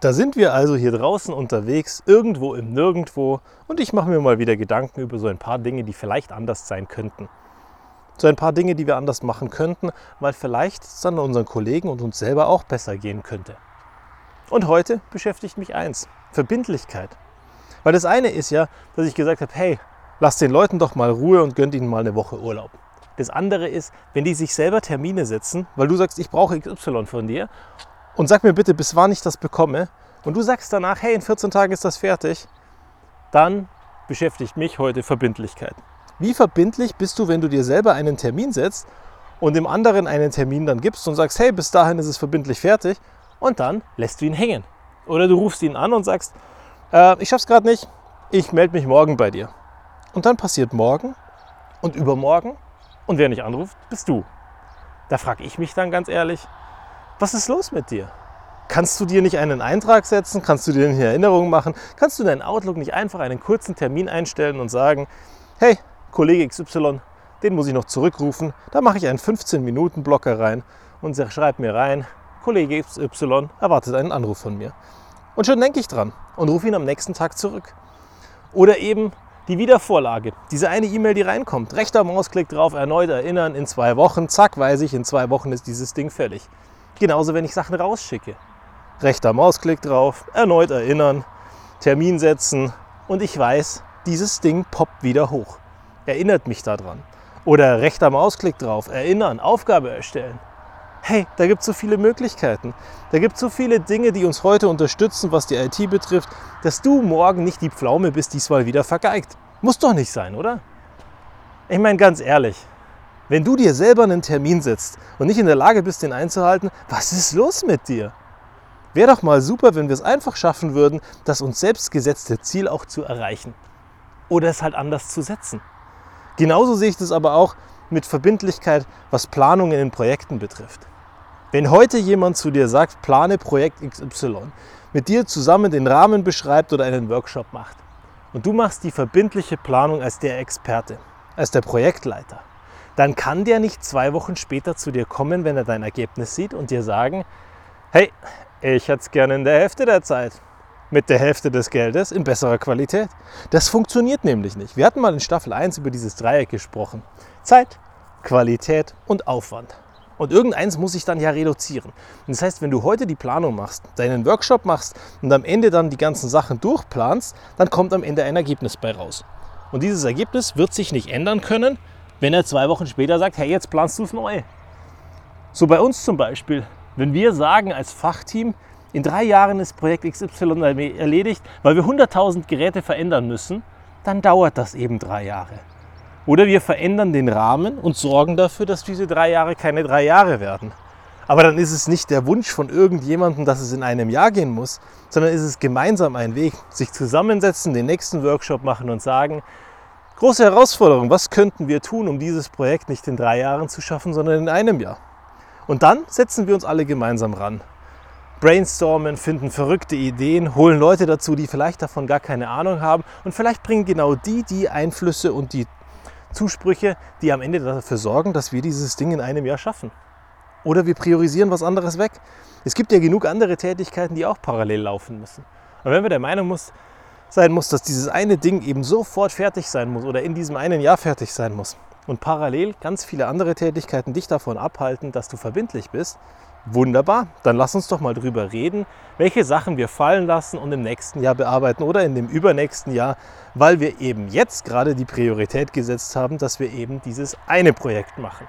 Da sind wir also hier draußen unterwegs, irgendwo im Nirgendwo und ich mache mir mal wieder Gedanken über so ein paar Dinge, die vielleicht anders sein könnten. So ein paar Dinge, die wir anders machen könnten, weil vielleicht es dann unseren Kollegen und uns selber auch besser gehen könnte. Und heute beschäftigt mich eins, Verbindlichkeit. Weil das eine ist ja, dass ich gesagt habe, hey, lass den Leuten doch mal Ruhe und gönnt ihnen mal eine Woche Urlaub. Das andere ist, wenn die sich selber Termine setzen, weil du sagst, ich brauche XY von dir und sag mir bitte, bis wann ich das bekomme, und du sagst danach, hey, in 14 Tagen ist das fertig, dann beschäftigt mich heute Verbindlichkeit. Wie verbindlich bist du, wenn du dir selber einen Termin setzt und dem anderen einen Termin dann gibst und sagst, hey, bis dahin ist es verbindlich fertig und dann lässt du ihn hängen. Oder du rufst ihn an und sagst, äh, ich schaff's gerade nicht, ich melde mich morgen bei dir. Und dann passiert morgen und übermorgen und wer nicht anruft, bist du. Da frage ich mich dann ganz ehrlich, was ist los mit dir? Kannst du dir nicht einen Eintrag setzen? Kannst du dir nicht Erinnerungen machen? Kannst du in deinen Outlook nicht einfach einen kurzen Termin einstellen und sagen, hey, Kollege XY, den muss ich noch zurückrufen. Da mache ich einen 15-Minuten-Blocker rein und schreibe mir rein, Kollege XY erwartet einen Anruf von mir. Und schon denke ich dran und rufe ihn am nächsten Tag zurück. Oder eben die Wiedervorlage, diese eine E-Mail, die reinkommt. Rechter Mausklick drauf, erneut erinnern, in zwei Wochen, zack, weiß ich, in zwei Wochen ist dieses Ding fertig. Genauso, wenn ich Sachen rausschicke. Rechter Mausklick drauf, erneut erinnern, Termin setzen und ich weiß, dieses Ding poppt wieder hoch. Erinnert mich daran. Oder rechter Mausklick drauf, erinnern, Aufgabe erstellen. Hey, da gibt es so viele Möglichkeiten. Da gibt es so viele Dinge, die uns heute unterstützen, was die IT betrifft, dass du morgen nicht die Pflaume bist, diesmal wieder vergeigt. Muss doch nicht sein, oder? Ich meine ganz ehrlich, wenn du dir selber einen Termin setzt und nicht in der Lage bist, den einzuhalten, was ist los mit dir? Wäre doch mal super, wenn wir es einfach schaffen würden, das uns selbst gesetzte Ziel auch zu erreichen. Oder es halt anders zu setzen. Genauso sehe ich das aber auch mit Verbindlichkeit, was Planungen in Projekten betrifft. Wenn heute jemand zu dir sagt, plane Projekt XY, mit dir zusammen den Rahmen beschreibt oder einen Workshop macht und du machst die verbindliche Planung als der Experte, als der Projektleiter, dann kann der nicht zwei Wochen später zu dir kommen, wenn er dein Ergebnis sieht und dir sagen, hey, ich hätte es gerne in der Hälfte der Zeit. Mit der Hälfte des Geldes in besserer Qualität. Das funktioniert nämlich nicht. Wir hatten mal in Staffel 1 über dieses Dreieck gesprochen. Zeit, Qualität und Aufwand. Und irgendeins muss ich dann ja reduzieren. Das heißt, wenn du heute die Planung machst, deinen Workshop machst und am Ende dann die ganzen Sachen durchplanst, dann kommt am Ende ein Ergebnis bei raus. Und dieses Ergebnis wird sich nicht ändern können, wenn er zwei Wochen später sagt, hey, jetzt planst du es neu. So bei uns zum Beispiel. Wenn wir sagen als Fachteam, in drei Jahren ist Projekt XY erledigt, weil wir 100.000 Geräte verändern müssen, dann dauert das eben drei Jahre. Oder wir verändern den Rahmen und sorgen dafür, dass diese drei Jahre keine drei Jahre werden. Aber dann ist es nicht der Wunsch von irgendjemandem, dass es in einem Jahr gehen muss, sondern ist es gemeinsam ein Weg, sich zusammensetzen, den nächsten Workshop machen und sagen, große Herausforderung, was könnten wir tun, um dieses Projekt nicht in drei Jahren zu schaffen, sondern in einem Jahr. Und dann setzen wir uns alle gemeinsam ran. Brainstormen, finden verrückte Ideen, holen Leute dazu, die vielleicht davon gar keine Ahnung haben und vielleicht bringen genau die die Einflüsse und die Zusprüche, die am Ende dafür sorgen, dass wir dieses Ding in einem Jahr schaffen. Oder wir priorisieren was anderes weg. Es gibt ja genug andere Tätigkeiten, die auch parallel laufen müssen. Und wenn wir der Meinung muss, sein muss, dass dieses eine Ding eben sofort fertig sein muss oder in diesem einen Jahr fertig sein muss, und parallel ganz viele andere Tätigkeiten dich davon abhalten, dass du verbindlich bist, wunderbar. Dann lass uns doch mal drüber reden, welche Sachen wir fallen lassen und im nächsten Jahr bearbeiten oder in dem übernächsten Jahr, weil wir eben jetzt gerade die Priorität gesetzt haben, dass wir eben dieses eine Projekt machen.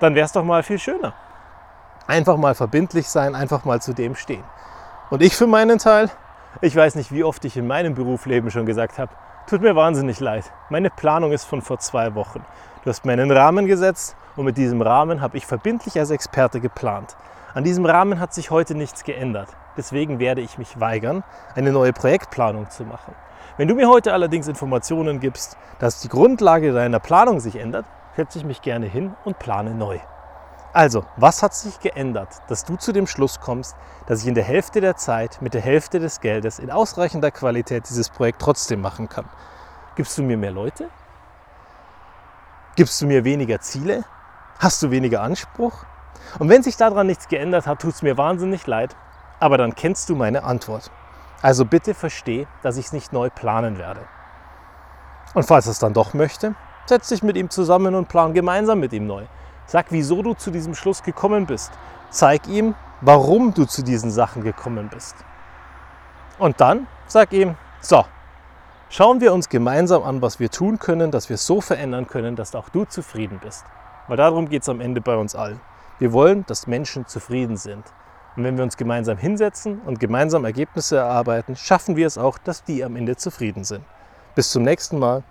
Dann wäre es doch mal viel schöner. Einfach mal verbindlich sein, einfach mal zu dem stehen. Und ich für meinen Teil, ich weiß nicht, wie oft ich in meinem Berufsleben schon gesagt habe, Tut mir wahnsinnig leid. Meine Planung ist von vor zwei Wochen. Du hast mir einen Rahmen gesetzt und mit diesem Rahmen habe ich verbindlich als Experte geplant. An diesem Rahmen hat sich heute nichts geändert. Deswegen werde ich mich weigern, eine neue Projektplanung zu machen. Wenn du mir heute allerdings Informationen gibst, dass die Grundlage deiner Planung sich ändert, setze ich mich gerne hin und plane neu. Also, was hat sich geändert, dass du zu dem Schluss kommst, dass ich in der Hälfte der Zeit mit der Hälfte des Geldes in ausreichender Qualität dieses Projekt trotzdem machen kann? Gibst du mir mehr Leute? Gibst du mir weniger Ziele? Hast du weniger Anspruch? Und wenn sich daran nichts geändert hat, tut es mir wahnsinnig leid. aber dann kennst du meine Antwort. Also bitte versteh, dass ich es nicht neu planen werde. Und falls es dann doch möchte, setz dich mit ihm zusammen und plan gemeinsam mit ihm neu. Sag, wieso du zu diesem Schluss gekommen bist. Zeig ihm, warum du zu diesen Sachen gekommen bist. Und dann sag ihm, so, schauen wir uns gemeinsam an, was wir tun können, dass wir es so verändern können, dass auch du zufrieden bist. Weil darum geht es am Ende bei uns allen. Wir wollen, dass Menschen zufrieden sind. Und wenn wir uns gemeinsam hinsetzen und gemeinsam Ergebnisse erarbeiten, schaffen wir es auch, dass die am Ende zufrieden sind. Bis zum nächsten Mal.